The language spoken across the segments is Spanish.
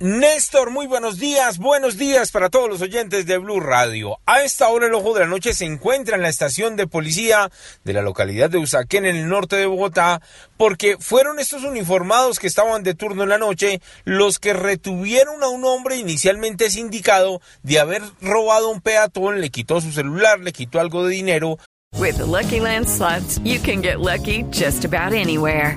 Néstor, muy buenos días, buenos días para todos los oyentes de Blue Radio. A esta hora el ojo de la noche se encuentra en la estación de policía de la localidad de Usaquén en el norte de Bogotá, porque fueron estos uniformados que estaban de turno en la noche los que retuvieron a un hombre inicialmente sindicado de haber robado un peatón, le quitó su celular, le quitó algo de dinero. With the Lucky Land you can get lucky just about anywhere.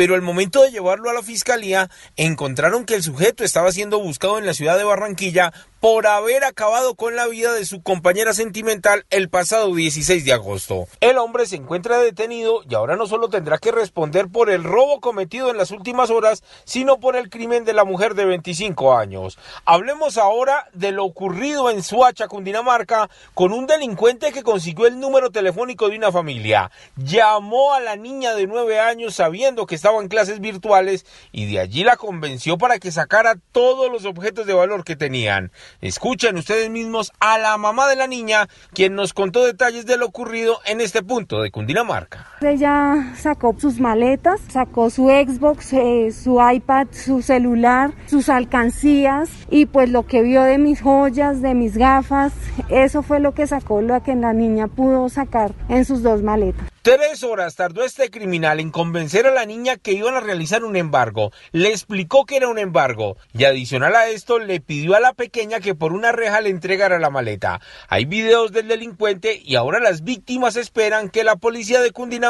Pero al momento de llevarlo a la fiscalía encontraron que el sujeto estaba siendo buscado en la ciudad de Barranquilla por haber acabado con la vida de su compañera sentimental el pasado 16 de agosto. El hombre se encuentra detenido y ahora no solo tendrá que responder por el robo cometido en las últimas horas, sino por el crimen de la mujer de 25 años. Hablemos ahora de lo ocurrido en Suacha, Cundinamarca, con un delincuente que consiguió el número telefónico de una familia. Llamó a la niña de 9 años sabiendo que estaba en clases virtuales y de allí la convenció para que sacara todos los objetos de valor que tenían. Escuchen ustedes mismos a la mamá de la niña, quien nos contó detalles de lo ocurrido en este punto de Cundinamarca. Ella sacó sus maletas, sacó su Xbox, eh, su iPad, su celular, sus alcancías y pues lo que vio de mis joyas, de mis gafas, eso fue lo que sacó, lo que la niña pudo sacar en sus dos maletas. Tres horas tardó este criminal en convencer a la niña que iban a realizar un embargo. Le explicó que era un embargo y adicional a esto le pidió a la pequeña que por una reja le entregara la maleta. Hay videos del delincuente y ahora las víctimas esperan que la policía de Cundinamarca